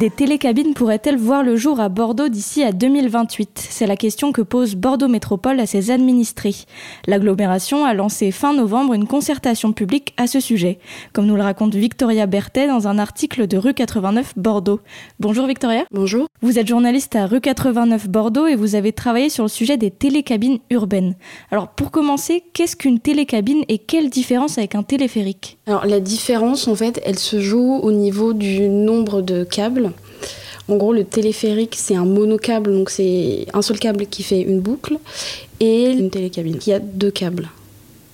Des télécabines pourraient-elles voir le jour à Bordeaux d'ici à 2028 C'est la question que pose Bordeaux Métropole à ses administrés. L'agglomération a lancé fin novembre une concertation publique à ce sujet, comme nous le raconte Victoria Berthet dans un article de Rue 89 Bordeaux. Bonjour Victoria. Bonjour. Vous êtes journaliste à Rue 89 Bordeaux et vous avez travaillé sur le sujet des télécabines urbaines. Alors pour commencer, qu'est-ce qu'une télécabine et quelle différence avec un téléphérique? Alors la différence en fait, elle se joue au niveau du nombre de câbles. En gros, le téléphérique, c'est un monocâble, donc c'est un seul câble qui fait une boucle, et une télécabine qui a deux câbles.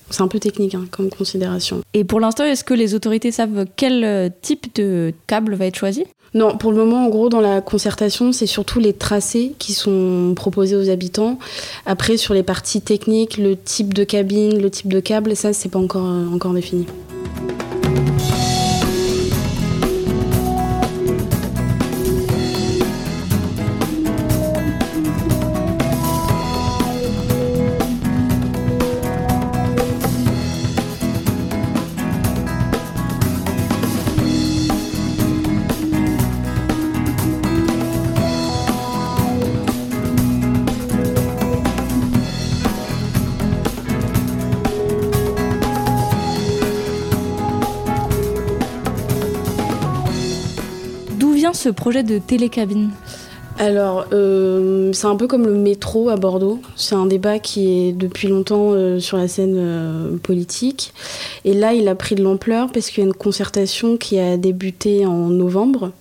C'est un peu technique hein, comme considération. Et pour l'instant, est-ce que les autorités savent quel euh, type de câble va être choisi? Non, pour le moment, en gros, dans la concertation, c'est surtout les tracés qui sont proposés aux habitants. Après, sur les parties techniques, le type de cabine, le type de câble, ça, c'est pas encore, euh, encore défini. Ce projet de télécabine Alors, euh, c'est un peu comme le métro à Bordeaux. C'est un débat qui est depuis longtemps euh, sur la scène euh, politique. Et là, il a pris de l'ampleur parce qu'il y a une concertation qui a débuté en novembre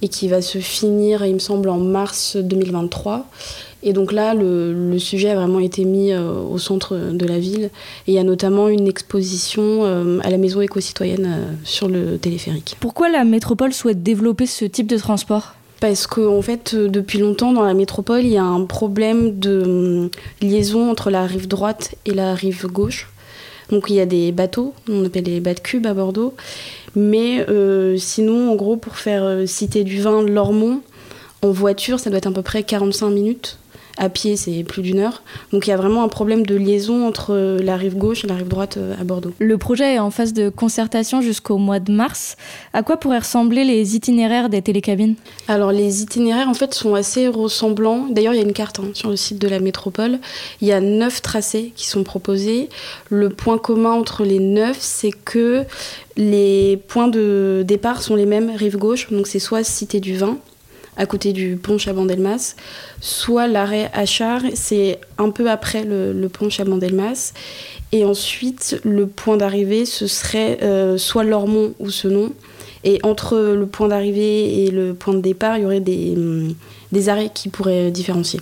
et qui va se finir, il me semble, en mars 2023. Et donc là, le, le sujet a vraiment été mis euh, au centre de la ville. Et il y a notamment une exposition euh, à la maison éco-citoyenne euh, sur le téléphérique. Pourquoi la métropole souhaite développer ce type de transport? Parce qu'en en fait, depuis longtemps, dans la métropole, il y a un problème de hum, liaison entre la rive droite et la rive gauche. Donc il y a des bateaux, on appelle les bateaux cubes à Bordeaux. Mais euh, sinon, en gros, pour faire euh, Cité du Vin, Lormont, en voiture, ça doit être à peu près 45 minutes. À pied, c'est plus d'une heure. Donc il y a vraiment un problème de liaison entre euh, la rive gauche et la rive droite euh, à Bordeaux. Le projet est en phase de concertation jusqu'au mois de mars. À quoi pourraient ressembler les itinéraires des télécabines? Alors les itinéraires en fait sont assez ressemblants. D'ailleurs il y a une carte hein, sur le site de la métropole. Il y a neuf tracés qui sont proposés. Le point commun entre les neuf c'est que les points de départ sont les mêmes rive gauche. Donc c'est soit Cité du Vin à côté du pont Chabandelmas, soit l'arrêt Achard, c'est un peu après le, le pont Chabandelmas. Et ensuite, le point d'arrivée, ce serait euh, soit Lormont ou Senon. Et entre le point d'arrivée et le point de départ, il y aurait des, hum, des arrêts qui pourraient différencier.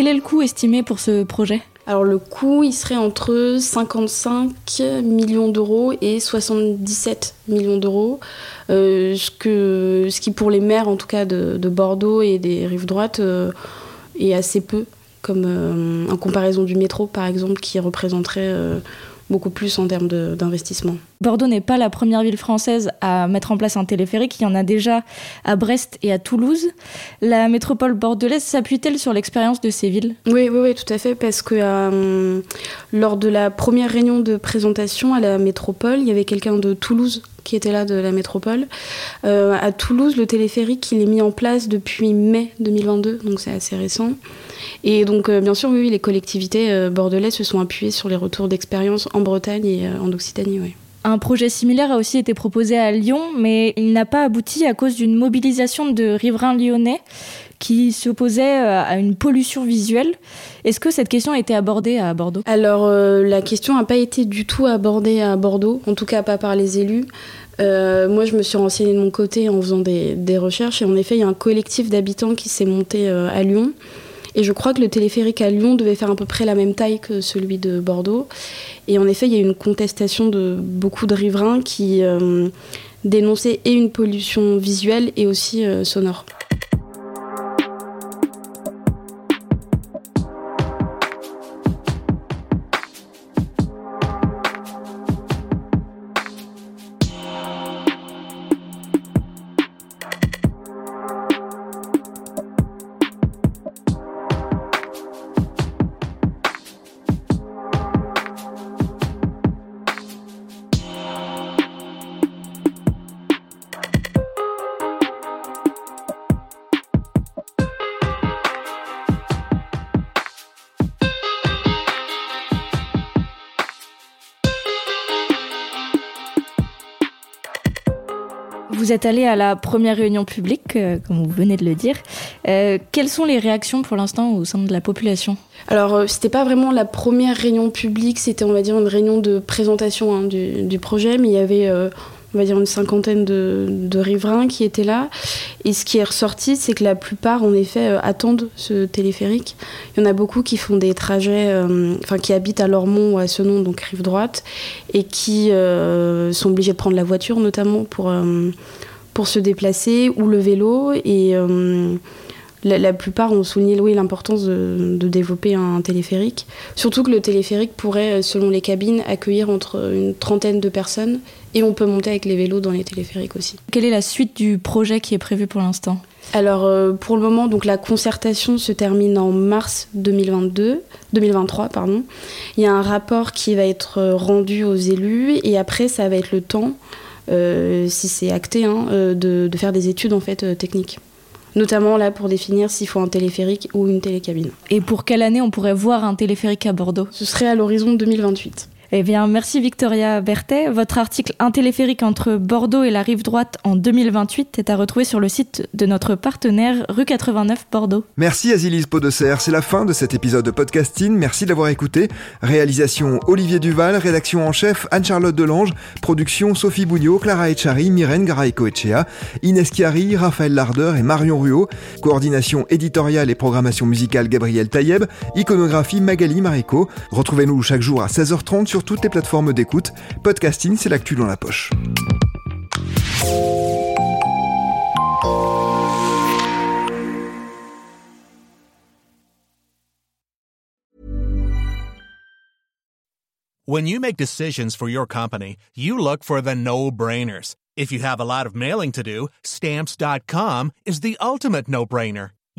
Quel est le coût estimé pour ce projet? Alors le coût, il serait entre 55 millions d'euros et 77 millions d'euros, euh, ce, que, ce qui pour les maires en tout cas de, Bordeaux et des rives droites euh, est assez peu, comme euh, en comparaison du métro par exemple qui représenterait beaucoup plus en termes d'investissement. Bordeaux n'est pas la première ville française à mettre en place un téléphérique, il y en a déjà à Brest et à Toulouse. La métropole bordelaise s'appuie-t-elle sur l'expérience de ces villes? Oui, oui, oui, tout à fait, parce que euh, lors de la première réunion de présentation à la métropole, il y avait quelqu'un de Toulouse qui était là de la métropole. Euh, à Toulouse, le téléphérique, il est mis en place depuis mai 2022, donc c'est assez récent. Et donc, euh, bien sûr, oui, les collectivités euh, bordelaises se sont appuyées sur les retours d'expérience en Bretagne et en Occitanie. Oui. Un projet similaire a aussi été proposé à Lyon, mais il n'a pas abouti à cause d'une mobilisation de riverains lyonnais qui s'opposaient à une pollution visuelle. Est-ce que cette question a été abordée à Bordeaux? Alors, la question n'a pas été du tout abordée à Bordeaux, en tout cas pas par les élus. moi, je me suis renseignée de mon côté en faisant des, recherches, et en effet, il y a un collectif d'habitants qui s'est monté à Lyon et je crois que le téléphérique à Lyon devait faire à peu près la même taille que celui de Bordeaux. Et en effet, il y a eu une contestation de beaucoup de riverains qui euh, dénonçaient et une pollution visuelle et aussi euh, sonore. Vous êtes allé à la première réunion publique, euh, comme vous venez de le dire. Euh, quelles sont les réactions pour l'instant au sein de la population? Alors, euh, c'était pas vraiment la première réunion publique, c'était, on va dire, une réunion de présentation hein, du, projet, mais il y avait on va dire une cinquantaine de, riverains qui étaient là. Et ce qui est ressorti, c'est que la plupart, en effet, euh, attendent ce téléphérique. Il y en a beaucoup qui font des trajets, euh, enfin qui habitent à Lormont ou à Senon, donc rive droite, et qui euh, sont obligés de prendre la voiture notamment pour, pour se déplacer ou le vélo. Et la, plupart ont souligné oui, l'importance de, développer un téléphérique. Surtout que le téléphérique pourrait, selon les cabines, accueillir entre une trentaine de personnes et on peut monter avec les vélos dans les téléphériques aussi. Quelle est la suite du projet qui est prévu pour l'instant? Alors euh, pour le moment, donc la concertation se termine en mars 2022, 2023 pardon. Il y a un rapport qui va être rendu aux élus et après ça va être le temps, euh, si c'est acté, hein, euh, de, de, faire des études en fait techniques notamment là pour définir s'il faut un téléphérique ou une télécabine. Et pour quelle année on pourrait voir un téléphérique à Bordeaux? Ce serait à l'horizon 2028. Eh bien, merci Victoria Berthet. Votre article Un téléphérique entre Bordeaux et la rive droite en 2028 est à retrouver sur le site de notre partenaire rue 89 Bordeaux. Merci Azilise Podesser. C'est la fin de cet épisode de podcasting. Merci de l'avoir écouté. Réalisation Olivier Duval, rédaction en chef Anne-Charlotte Delange, production Sophie Bougnot, Clara Echari, Myrène Garaïco-Echea, Inès Chiari, Raphaël Larder et Marion Ruot. Coordination éditoriale et programmation musicale Gabriel Taïeb. Iconographie Magali Marico. Retrouvez-nous chaque jour à 16h30 sur toutes les plateformes d'écoute. Podcasting, c'est l'actu dans la poche. When you make decisions for your company, you look for the no-brainers. If you have a lot of mailing to do, stamps.com is the ultimate no-brainer.